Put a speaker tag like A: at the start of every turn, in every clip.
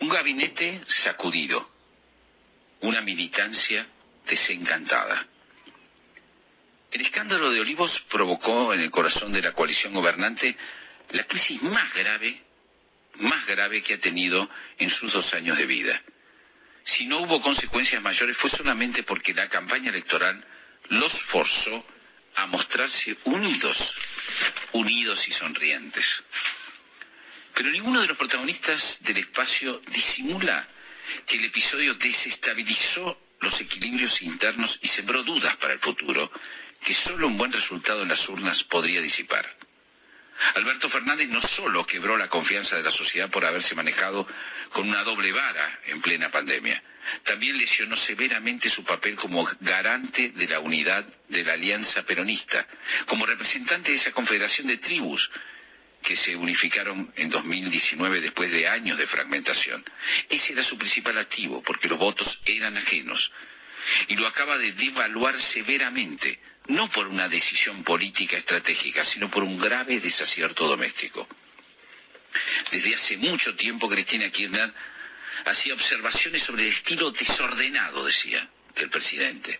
A: Un gabinete sacudido. Una militancia desencantada. El escándalo de Olivos provocó en el corazón de la coalición gobernante la crisis más grave, más grave que ha tenido en sus dos años de vida. Si no hubo consecuencias mayores fue solamente porque la campaña electoral los forzó a mostrarse unidos, unidos y sonrientes. Pero ninguno de los protagonistas del espacio disimula que el episodio desestabilizó los equilibrios internos y sembró dudas para el futuro que solo un buen resultado en las urnas podría disipar. Alberto Fernández no solo quebró la confianza de la sociedad por haberse manejado con una doble vara en plena pandemia, también lesionó severamente su papel como garante de la unidad de la alianza peronista, como representante de esa confederación de tribus que se unificaron en 2019 después de años de fragmentación. Ese era su principal activo, porque los votos eran ajenos. Y lo acaba de devaluar severamente, no por una decisión política estratégica, sino por un grave desacierto doméstico. Desde hace mucho tiempo Cristina Kirchner hacía observaciones sobre el estilo desordenado, decía, del presidente.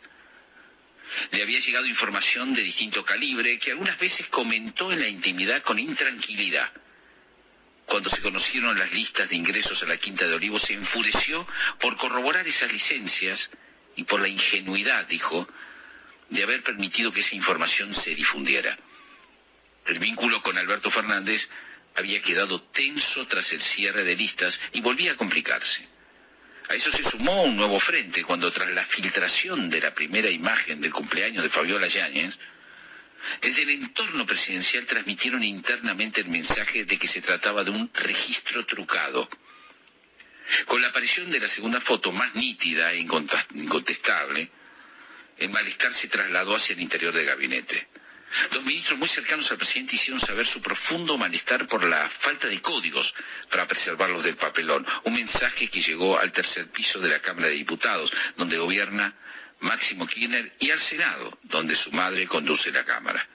A: Le había llegado información de distinto calibre que algunas veces comentó en la intimidad con intranquilidad. Cuando se conocieron las listas de ingresos a la Quinta de Olivos, se enfureció por corroborar esas licencias y por la ingenuidad, dijo, de haber permitido que esa información se difundiera. El vínculo con Alberto Fernández había quedado tenso tras el cierre de listas y volvía a complicarse. A eso se sumó un nuevo frente cuando tras la filtración de la primera imagen del cumpleaños de Fabiola Yáñez, desde el entorno presidencial transmitieron internamente el mensaje de que se trataba de un registro trucado. Con la aparición de la segunda foto más nítida e incontestable, el malestar se trasladó hacia el interior del gabinete. Los ministros muy cercanos al presidente hicieron saber su profundo malestar por la falta de códigos para preservarlos del papelón. Un mensaje que llegó al tercer piso de la Cámara de Diputados, donde gobierna Máximo Kirchner, y al Senado, donde su madre conduce la Cámara.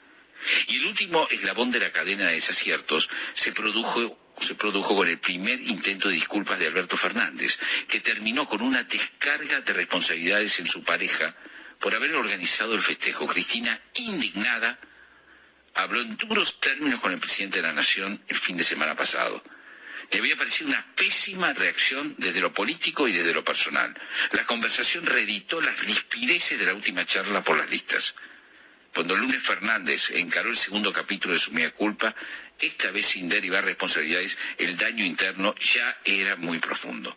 A: Y el último eslabón de la cadena de desaciertos se produjo se produjo con el primer intento de disculpas de Alberto Fernández, que terminó con una descarga de responsabilidades en su pareja por haber organizado el festejo. Cristina, indignada, habló en duros términos con el presidente de la Nación el fin de semana pasado. Le había parecido una pésima reacción desde lo político y desde lo personal. La conversación reeditó las rispideces de la última charla por las listas. Cuando lunes Fernández encaró el segundo capítulo de su mea culpa, esta vez sin derivar responsabilidades, el daño interno ya era muy profundo.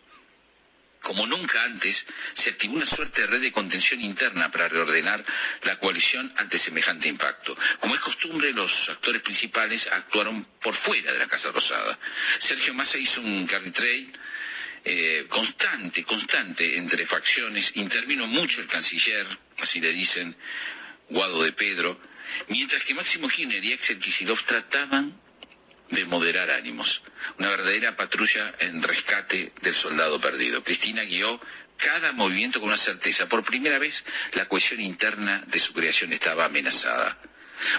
A: Como nunca antes, se activó una suerte de red de contención interna para reordenar la coalición ante semejante impacto. Como es costumbre, los actores principales actuaron por fuera de la Casa Rosada. Sergio Massa hizo un carry trade eh, constante, constante entre facciones. Intervino mucho el canciller, así le dicen, Guado de Pedro, mientras que Máximo Kirchner y Axel Kicillof trataban de moderar ánimos. Una verdadera patrulla en rescate del soldado perdido. Cristina guió cada movimiento con una certeza. Por primera vez la cohesión interna de su creación estaba amenazada.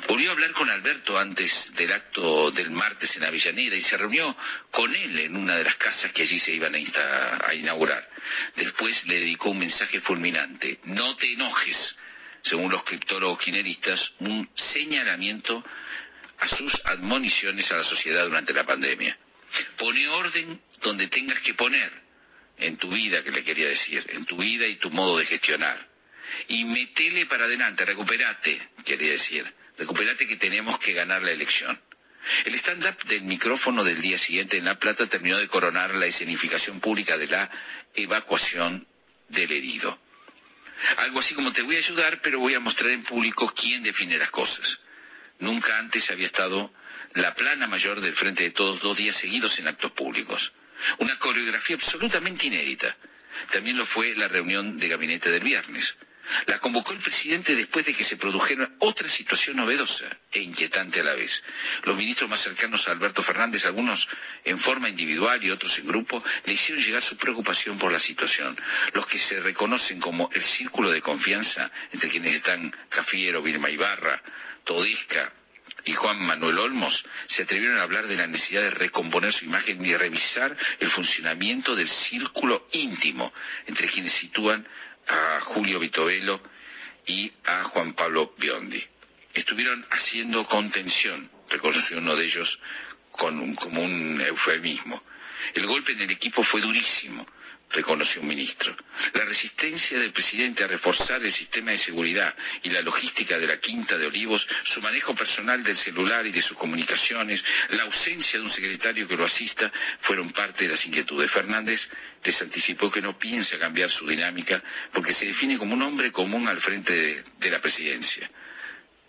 A: Volvió a hablar con Alberto antes del acto del martes en Avellaneda y se reunió con él en una de las casas que allí se iban a, inaugurar. Después le dedicó un mensaje fulminante. No te enojes, según los criptólogos quineristas, un señalamiento a sus admoniciones a la sociedad durante la pandemia. Pone orden donde tengas que poner, en tu vida, que le quería decir, en tu vida y tu modo de gestionar. Y metele para adelante, recuperate, quería decir, recuperate que tenemos que ganar la elección. El stand-up del micrófono del día siguiente en La Plata terminó de coronar la escenificación pública de la evacuación del herido. Algo así como te voy a ayudar, pero voy a mostrar en público quién define las cosas. Nunca antes había estado la plana mayor del Frente de Todos dos días seguidos en actos públicos. Una coreografía absolutamente inédita. También lo fue la reunión de gabinete del viernes. La convocó el presidente después de que se produjera otra situación novedosa e inquietante a la vez. Los ministros más cercanos a Alberto Fernández, algunos en forma individual y otros en grupo, le hicieron llegar su preocupación por la situación. Los que se reconocen como el círculo de confianza, entre quienes están Cafiero, Vilma Ibarra, Todisca, y Juan Manuel Olmos se atrevieron a hablar de la necesidad de recomponer su imagen y revisar el funcionamiento del círculo íntimo entre quienes sitúan a Julio Vitovelo y a Juan Pablo Biondi. Estuvieron haciendo contención, reconoció uno de ellos con como un eufemismo. El golpe en el equipo fue durísimo, reconoció un ministro. La resistencia del presidente a reforzar el sistema de seguridad y la logística de la Quinta de Olivos, su manejo personal del celular y de sus comunicaciones, la ausencia de un secretario que lo asista, fueron parte de las inquietudes. Fernández les anticipó que no piensa cambiar su dinámica porque se define como un hombre común al frente de, de la presidencia.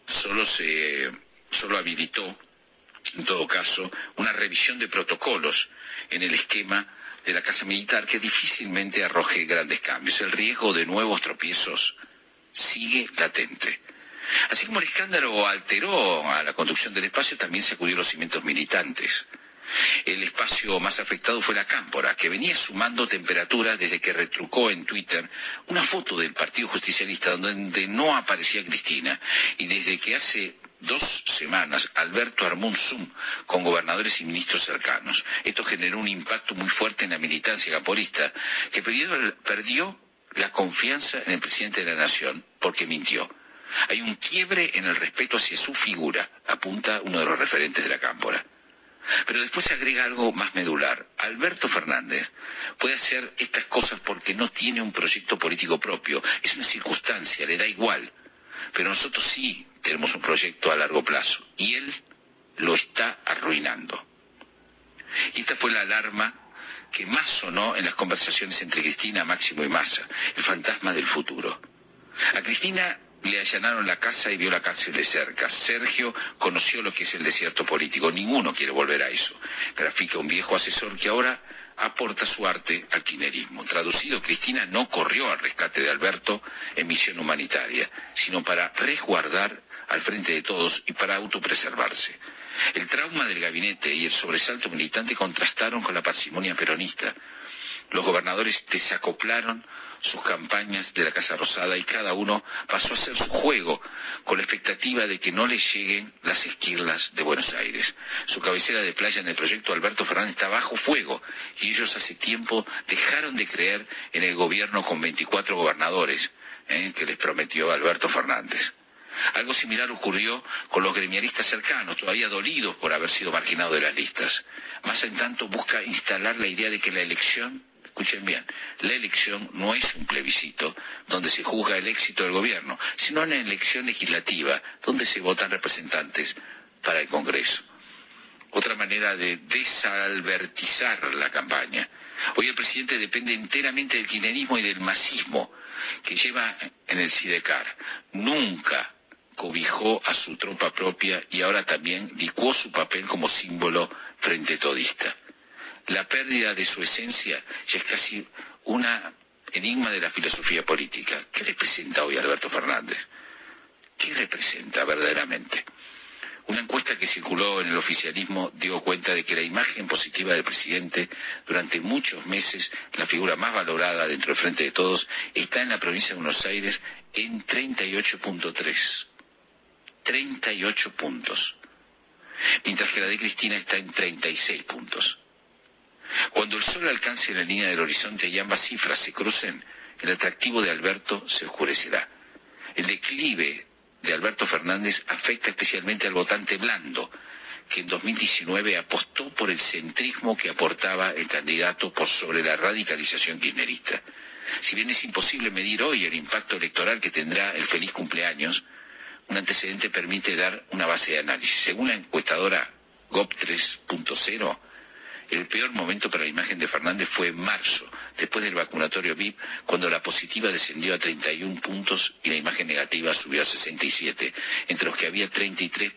A: Solo se solo habilitó en todo caso, una revisión de protocolos en el esquema de la Casa Militar que difícilmente arroje grandes cambios. El riesgo de nuevos tropiezos sigue latente. Así como el escándalo alteró a la conducción del espacio, también sacudió los cimientos militantes. El espacio más afectado fue la Cámpora, que venía sumando temperatura desde que retrucó en Twitter una foto del Partido Justicialista donde no aparecía Cristina y desde que hace dos semanas Alberto armó un Zoom con gobernadores y ministros cercanos. Esto generó un impacto muy fuerte en la militancia caporista, que perdió, la confianza en el presidente de la Nación porque mintió. Hay un quiebre en el respeto hacia su figura, apunta uno de los referentes de la Cámpora. Pero después se agrega algo más medular. Alberto Fernández puede hacer estas cosas porque no tiene un proyecto político propio. Es una circunstancia, le da igual. Pero nosotros sí tenemos un proyecto a largo plazo y él lo está arruinando. Y esta fue la alarma que más sonó en las conversaciones entre Cristina, Máximo y Massa, el fantasma del futuro. A Cristina le allanaron la casa y vio la cárcel de cerca. Sergio conoció lo que es el desierto político. Ninguno quiere volver a eso. Grafica un viejo asesor que ahora aporta su arte al quinerismo. Traducido, Cristina no corrió al rescate de Alberto en misión humanitaria, sino para resguardar al frente de todos y para autopreservarse. El trauma del gabinete y el sobresalto militante contrastaron con la parsimonia peronista. Los gobernadores desacoplaron sus campañas de la Casa Rosada y cada uno pasó a hacer su juego con la expectativa de que no les lleguen las esquirlas de Buenos Aires. Su cabecera de playa en el proyecto Alberto Fernández está bajo fuego y ellos hace tiempo dejaron de creer en el gobierno con 24 gobernadores ¿eh? que les prometió Alberto Fernández. Algo similar ocurrió con los gremialistas cercanos, todavía dolidos por haber sido marginados de las listas. Más en tanto busca instalar la idea de que la elección, escuchen bien, la elección no es un plebiscito donde se juzga el éxito del gobierno, sino una elección legislativa donde se votan representantes para el Congreso. Otra manera de desalbertizar la campaña. Hoy el presidente depende enteramente del kirchnerismo y del masismo que lleva en el SIDECAR. Nunca cobijó a su tropa propia y ahora también licuó su papel como símbolo frente todista. La pérdida de su esencia ya es casi una enigma de la filosofía política. ¿Qué representa hoy Alberto Fernández? ¿Qué representa verdaderamente? Una encuesta que circuló en el oficialismo dio cuenta de que la imagen positiva del presidente durante muchos meses, la figura más valorada dentro del Frente de Todos, está en la provincia de Buenos Aires en 38.3. 38 puntos, mientras que la de Cristina está en 36 puntos. Cuando el sol alcance la línea del horizonte y ambas cifras se crucen, el atractivo de Alberto se oscurecerá. El declive de Alberto Fernández afecta especialmente al votante blando, que en 2019 apostó por el centrismo que aportaba el candidato por sobre la radicalización kirchnerista. Si bien es imposible medir hoy el impacto electoral que tendrá el feliz cumpleaños, un antecedente permite dar una base de análisis. Según la encuestadora GOP 3.0, el peor momento para la imagen de Fernández fue en marzo, después del vacunatorio VIP, cuando la positiva descendió a 31 puntos y la imagen negativa subió a 67, entre los que había 33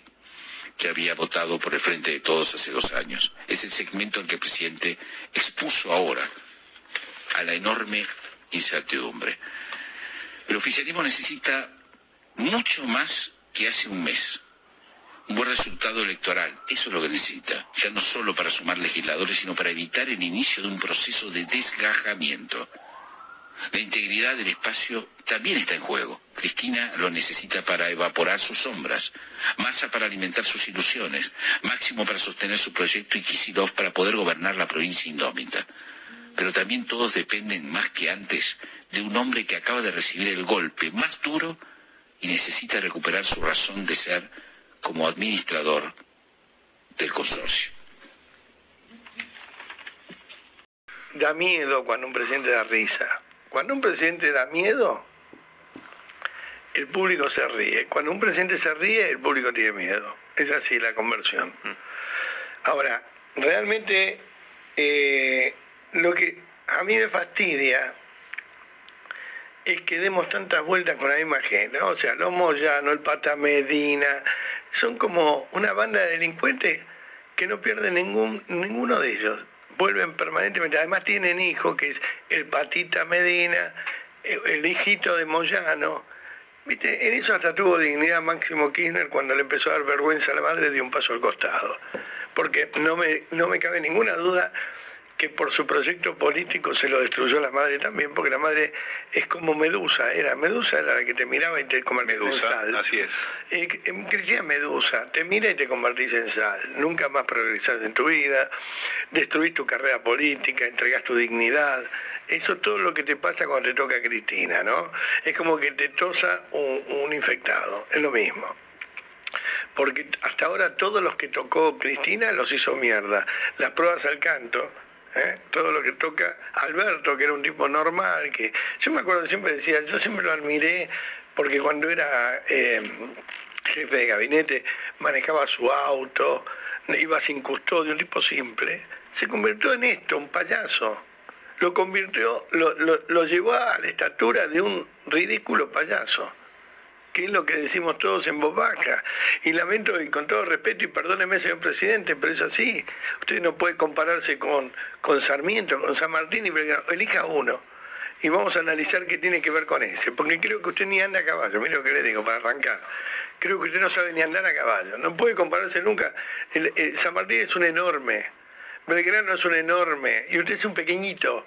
A: que había votado por el Frente de Todos hace dos años. Es el segmento en que el presidente expuso ahora a la enorme incertidumbre. El oficialismo necesita mucho más que hace un mes. Un buen resultado electoral, eso es lo que necesita, ya no solo para sumar legisladores, sino para evitar el inicio de un proceso de desgajamiento. La integridad del espacio también está en juego. Cristina lo necesita para evaporar sus sombras, Massa para alimentar sus ilusiones, Máximo para sostener su proyecto y Kisilov para poder gobernar la provincia indómita. Pero también todos dependen más que antes de un hombre que acaba de recibir el golpe más duro y necesita recuperar su razón de ser como administrador del consorcio.
B: Da miedo cuando un presidente da risa. Cuando un presidente da miedo, el público se ríe. Cuando un presidente se ríe, el público tiene miedo. Es así la conversión. Ahora, realmente eh, lo que a mí me fastidia es que demos tantas vueltas con la misma gente. O sea, los Moyano, el Pata Medina, son como una banda de delincuentes que no pierden ningún, ninguno de ellos vuelven permanentemente. Además tienen hijo, que es el Patita Medina, el hijito de Moyano. ¿Viste? En eso hasta tuvo dignidad Máximo Kirchner cuando le empezó a dar vergüenza a la madre de un paso al costado. Porque no me, no me cabe ninguna duda que por su proyecto político se lo destruyó la madre también, porque la madre es como Medusa, era Medusa era la que te miraba y te convertís en sal.
C: Así es.
B: Eh, Crecía Medusa, te mira y te convertís en sal, nunca más progresás en tu vida, destruís tu carrera política, entregás tu dignidad. Eso es todo lo que te pasa cuando te toca Cristina, ¿no? Es como que te tosa un, un infectado, es lo mismo porque hasta ahora todos los que tocó Cristina los hizo mierda. Las pruebas al canto, ¿eh? todo lo que toca Alberto, que era un tipo normal, que yo me acuerdo siempre decía, yo siempre lo admiré porque cuando era eh, jefe de gabinete manejaba su auto, iba sin custodio, un tipo simple, se convirtió en esto, un payaso. Lo convirtió, lo, lo llevó a la estatura de un ridículo payaso que es lo que decimos todos en voz baja. Y lamento, y con todo respeto, y perdóneme, señor presidente, pero es así. Usted no puede compararse con, con Sarmiento, con San Martín y Belgrano. Elija uno. Y vamos a analizar qué tiene que ver con ese. Porque creo que usted ni anda a caballo. Mire lo que le digo para arrancar. Creo que usted no sabe ni andar a caballo. No puede compararse nunca. San Martín es un enorme. Belgrano es un enorme. Y usted es un pequeñito.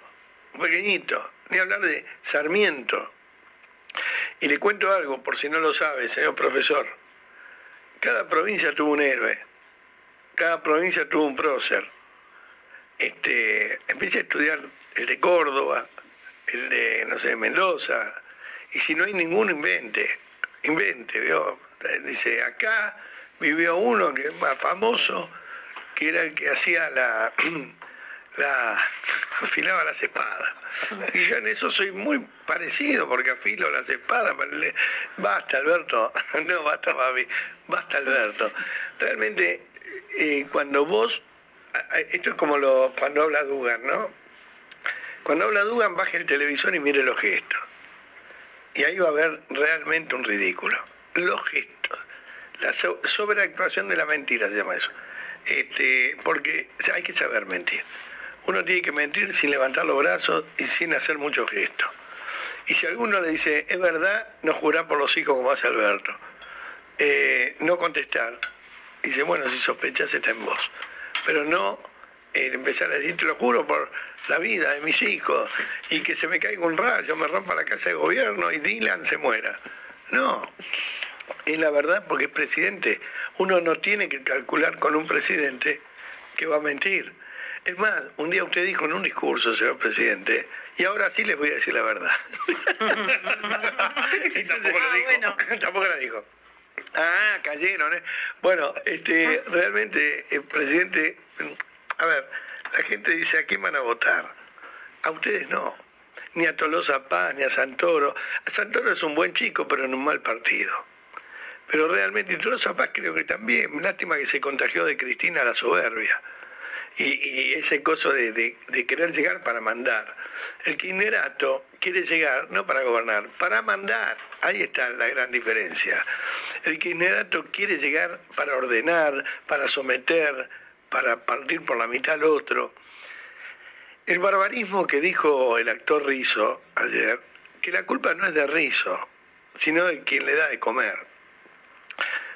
B: Un pequeñito. Ni hablar de Sarmiento. Y le cuento algo, por si no lo sabe, señor profesor. Cada provincia tuvo un héroe, cada provincia tuvo un prócer. Este, empecé a estudiar el de Córdoba, el de, no sé, Mendoza, y si no hay ninguno, invente, invente, ¿vio? Dice, acá vivió uno que es más famoso, que era el que hacía la, la afilaba las espadas. Y yo en eso soy muy parecido, porque afilo las espadas. Basta, Alberto. No, basta, Babi. Basta, Alberto. Realmente, eh, cuando vos. Esto es como lo, cuando habla Dugan, ¿no? Cuando habla Dugan, baje el televisor y mire los gestos. Y ahí va a haber realmente un ridículo. Los gestos. La sobreactuación de la mentira se llama eso. Este, porque hay que saber mentir. Uno tiene que mentir sin levantar los brazos y sin hacer muchos gestos. Y si alguno le dice, es verdad, no jurar por los hijos como hace Alberto. Eh, no contestar. Dice, bueno, si sospechas está en vos. Pero no eh, empezar a decir, te lo juro por la vida de mis hijos, y que se me caiga un rayo, me rompa la casa de gobierno y Dylan se muera. No, es la verdad porque es presidente. Uno no tiene que calcular con un presidente que va a mentir. Es más, un día usted dijo en un discurso, señor presidente, y ahora sí les voy a decir la verdad. y tampoco, ah, dijo, tampoco la dijo. Ah, cayeron. ¿eh? Bueno, este, realmente, el presidente, a ver, la gente dice, ¿a quién van a votar? A ustedes no. Ni a Tolosa Paz, ni a Santoro. Santoro es un buen chico, pero en un mal partido. Pero realmente, y Tolosa Paz creo que también, lástima que se contagió de Cristina la soberbia. Y, ese coso de, de, querer llegar para mandar. El kirchnerato quiere llegar no para gobernar, para mandar. Ahí está la gran diferencia. El kirchnerato quiere llegar para ordenar, para someter, para partir por la mitad al otro. El barbarismo que dijo el actor Rizo ayer, que la culpa no es de Rizo, sino de quien le da de comer.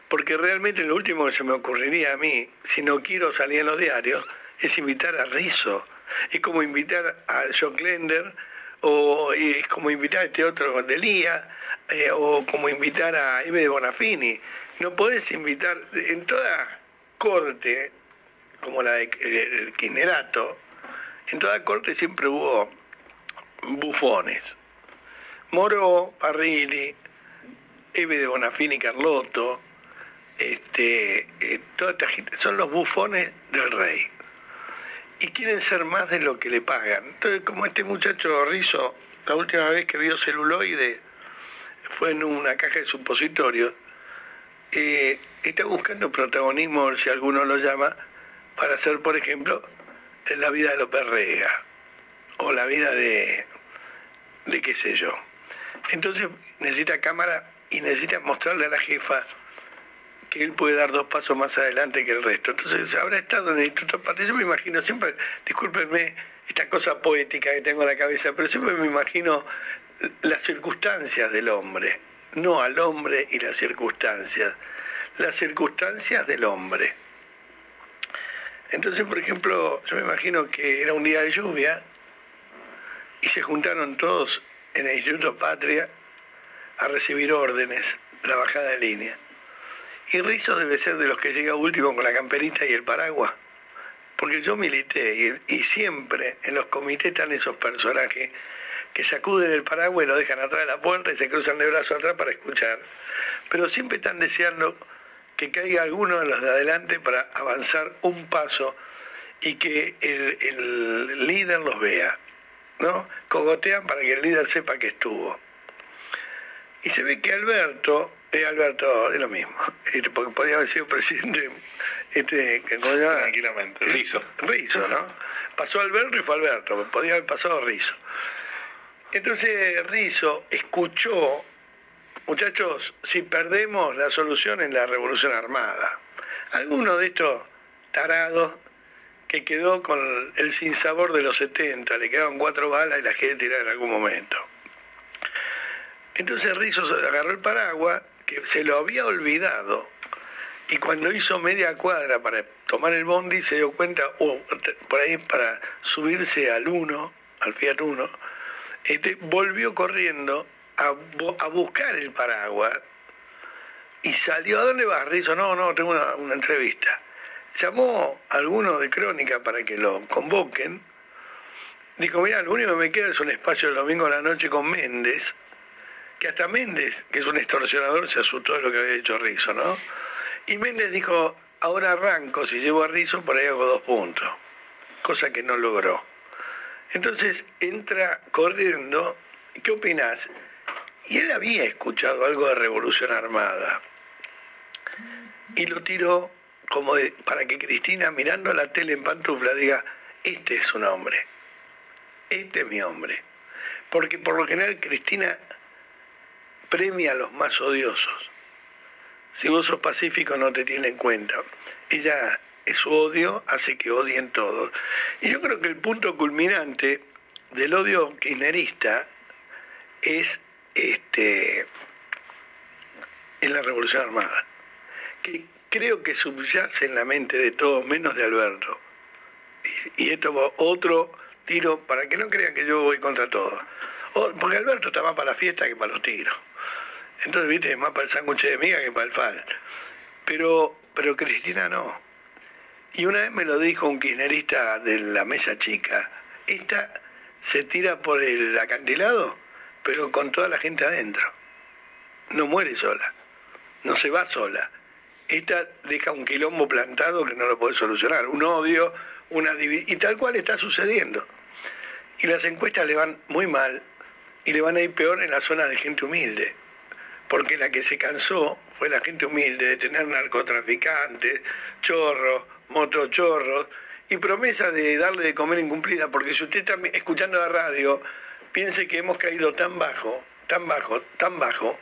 B: Porque realmente lo último que se me ocurriría a mí, si no quiero salir en los diarios, es invitar a Rizo. Es como invitar a John Glender, o es como invitar a este otro de Lía, eh, o como invitar a Eve de Bonafini. No podés invitar en toda corte como la del de, Quinerato, en toda corte siempre hubo bufones. Moro, Parrilli, Eve de Bonafini, Carlotto, este, eh, toda gente, son los bufones del rey. Y quieren ser más de lo que le pagan. Entonces, como este muchacho Rizo, la última vez que vio celuloide fue en una caja de supositorios, eh, está buscando protagonismo, si alguno lo llama, para hacer, por ejemplo, la vida de López Rega o la vida de, de qué sé yo. Entonces necesita cámara y necesita mostrarle a la jefa que él puede dar dos pasos más adelante que el resto. Entonces habrá estado en el Instituto Patria. Yo me imagino siempre, discúlpenme esta cosa poética que tengo en la cabeza, pero siempre me imagino las circunstancias del hombre, no al hombre y las circunstancias, las circunstancias del hombre. Entonces, por ejemplo, yo me imagino que era un día de lluvia y se juntaron todos en el Instituto Patria a recibir órdenes, la bajada de línea. Y Rizzo debe ser de los que llega último con la camperita y el paraguas. Porque yo milité y, siempre en los comités están esos personajes que sacuden el paraguas y lo dejan atrás de la puerta y se cruzan de brazo atrás para escuchar. Pero siempre están deseando que caiga alguno de los de adelante para avanzar un paso y que el, líder los vea. ¿no? Cogotean para que el líder sepa que estuvo. Y se ve que Alberto, eh, Alberto es lo mismo, porque podía haber sido presidente, este,
C: Tranquilamente, Rizo.
B: Rizo, ¿no? Pasó Alberto y fue Alberto, podía haber pasado Rizo. Entonces Rizo escuchó Muchachos, si perdemos la solución en la revolución armada, alguno de estos tarados que quedó con el sinsabor de los 70, le quedaron cuatro balas y la gente tirar en algún momento. Entonces Rizzo agarró el paraguas, que se lo había olvidado, y cuando hizo media cuadra para tomar el bondi se dio cuenta, o por ahí para subirse al 1, al Fiat 1, este, volvió corriendo a, buscar el paraguas y salió, ¿a dónde vas, Rizo? No, no, tengo una, entrevista. Llamó a alguno de Crónica para que lo convoquen. Dijo, mira, lo único que me queda es un espacio el domingo a la noche con Méndez, que hasta Méndez, que es un extorsionador, se asustó de lo que había dicho Rizo, ¿no? Y Méndez dijo, ahora arranco, si llevo a Rizo, por ahí hago dos puntos, cosa que no logró. Entonces entra corriendo, ¿qué opinas? Y él había escuchado algo de revolución armada. Y lo tiró como para que Cristina, mirando la tele en pantufla, diga, este es un hombre, este es mi hombre. Porque por lo general Cristina premia a los más odiosos. Si vos sos pacífico no te tiene en cuenta. Ella, su odio hace que odien todos. Y yo creo que el punto culminante del odio kirchnerista es este, en la Revolución Armada, que creo que subyace en la mente de todos, menos de Alberto. Y, esto va otro tiro para que no crean que yo voy contra todo. porque Alberto está más para la fiesta que para los tiros. Entonces, viste, es más para el sándwich de miga que para el fal. Pero, pero Cristina no. Y una vez me lo dijo un kirchnerista de la mesa chica, esta se tira por el acantilado pero con toda la gente adentro. No muere sola, no se va sola. Esta deja un quilombo plantado que no lo puede solucionar, un odio, una y tal cual está sucediendo. Y las encuestas le van muy mal y le van a ir peor en la zona de gente humilde, porque la que se cansó fue la gente humilde de tener narcotraficantes, chorros, motochorros y promesa de darle de comer incumplida, porque si usted está escuchando la radio, piense que hemos caído tan bajo, tan bajo, tan bajo,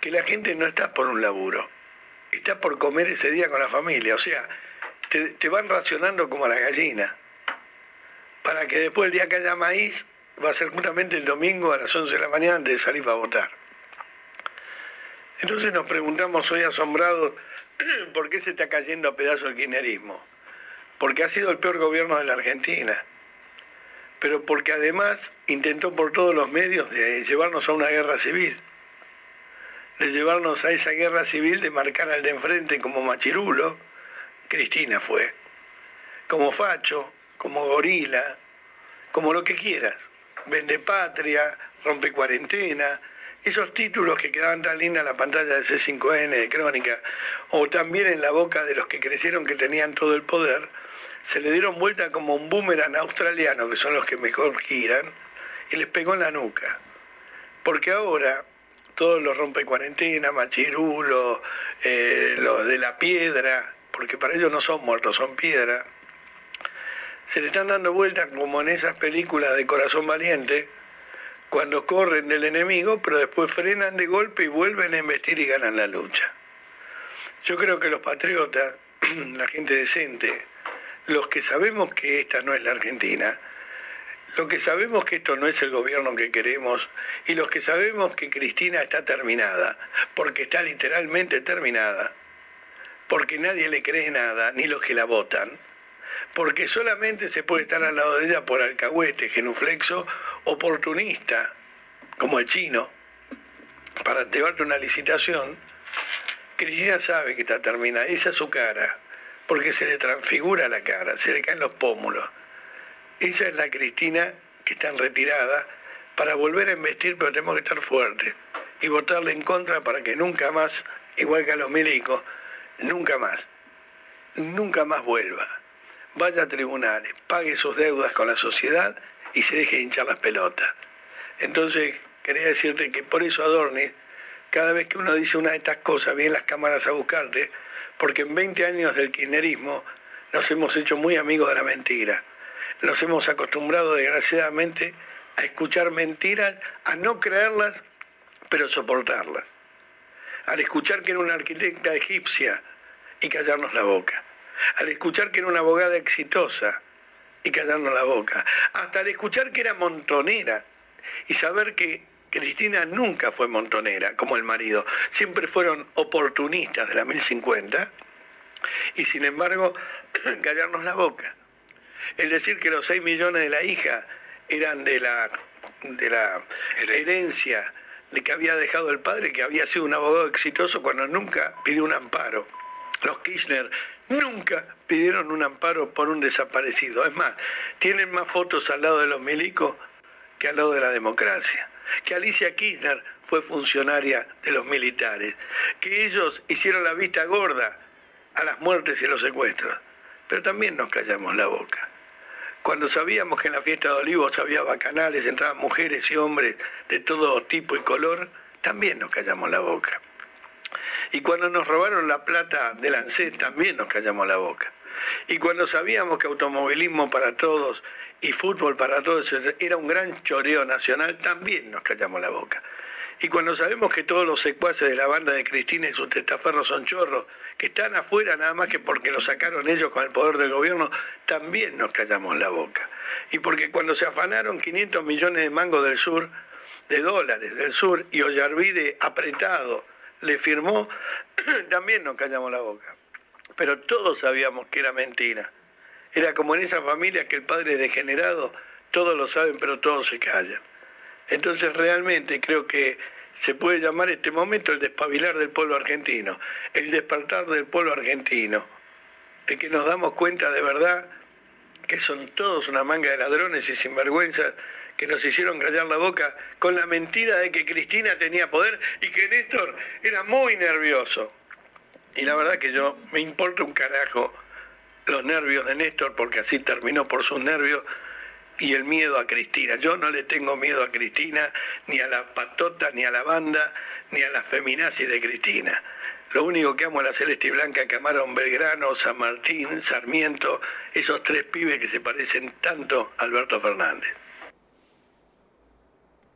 B: que la gente no está por un laburo, está por comer ese día con la familia, o sea, te, te van racionando como a la gallina, para que después el día que haya maíz, va a ser justamente el domingo a las 11 de la mañana antes de salir para votar. Entonces nos preguntamos hoy asombrados, ¿por qué se está cayendo a pedazos el kirchnerismo? Porque ha sido el peor gobierno de la Argentina, pero porque además intentó por todos los medios de llevarnos a una guerra civil, de llevarnos a esa guerra civil, de marcar al de enfrente como machirulo, Cristina fue, como facho, como gorila, como lo que quieras, vende patria, rompe cuarentena, esos títulos que quedaban tan lindos en la pantalla de C5N de Crónica, o también en la boca de los que crecieron que tenían todo el poder, se le dieron vuelta como un boomerang australiano, que son los que mejor giran, y les pegó en la nuca. Porque ahora todos los rompe cuarentena, machirulo, eh, los de la piedra, porque para ellos no son muertos, son piedra, se le están dando vueltas como en esas películas de corazón valiente, cuando corren del enemigo, pero después frenan de golpe y vuelven a investir y ganan la lucha. Yo creo que los patriotas, la gente decente, los que sabemos que esta no es la Argentina, los que sabemos que esto no es el gobierno que queremos y los que sabemos que Cristina está terminada, porque está literalmente terminada, porque nadie le cree nada, ni los que la votan, porque solamente se puede estar al lado de ella por alcahuete, genuflexo, oportunista, como el chino, para llevarte una licitación, Cristina sabe que está terminada, esa es su cara, porque se le transfigura la cara, se le caen los pómulos. Esa es la Cristina que está en retirada para volver a investir, pero tenemos que estar fuertes y votarle en contra para que nunca más, igual que a los milicos, nunca más, nunca más vuelva vaya a tribunales, pague sus deudas con la sociedad y se deje hinchar las pelotas. Entonces, quería decirte que por eso Adorni, cada vez que uno dice una de estas cosas, vienen las cámaras a buscarte, porque en 20 años del kirchnerismo nos hemos hecho muy amigos de la mentira. Nos hemos acostumbrado, desgraciadamente, a escuchar mentiras, a no creerlas, pero soportarlas. Al escuchar que era una arquitecta egipcia y callarnos la boca al escuchar que era una abogada exitosa y callarnos la boca, hasta al escuchar que era montonera y saber que Cristina nunca fue montonera como el marido, siempre fueron oportunistas de la 1050 y sin embargo callarnos la boca. El decir que los 6 millones de la hija eran de la, de la herencia de que había dejado el padre, que había sido un abogado exitoso cuando nunca pidió un amparo. Los Kirchner nunca pidieron un amparo por un desaparecido. Es más, tienen más fotos al lado de los milicos que al lado de la democracia. Que Alicia Kirchner fue funcionaria de los militares. Que ellos hicieron la vista gorda a las muertes y los secuestros. Pero también nos callamos la boca. Cuando sabíamos que en la fiesta de Olivos había bacanales, entraban mujeres y hombres de todo tipo y color, también nos callamos la boca. Y cuando nos robaron la plata del ANSES también nos callamos la boca. Y cuando sabíamos que automovilismo para todos y fútbol para todos era un gran choreo nacional, también nos callamos la boca. Y cuando sabemos que todos los secuaces de la banda de Cristina y sus testaferros son chorros, que están afuera nada más que porque lo sacaron ellos con el poder del gobierno, también nos callamos la boca. Y porque cuando se afanaron 500 millones de mangos del sur, de dólares del sur, y Ollarvide apretado, le firmó, también nos callamos la boca. Pero todos sabíamos que era mentira. Era como en esa familia que el padre es degenerado, todos lo saben, pero todos se callan. Entonces realmente creo que se puede llamar este momento el despabilar del pueblo argentino, el despertar del pueblo argentino, de que nos damos cuenta de verdad que son todos una manga de ladrones y sinvergüenzas que nos hicieron callar la boca con la mentira de que Cristina tenía poder y que Néstor era muy nervioso. Y la verdad que yo me importa un carajo los nervios de Néstor, porque así terminó por sus nervios, y el miedo a Cristina. Yo no le tengo miedo a Cristina, ni a las patotas, ni a la banda, ni a las feminazis de Cristina. Lo único que amo es la celeste y blanca que amaron Belgrano, San Martín, Sarmiento, esos tres pibes que se parecen tanto a Alberto Fernández.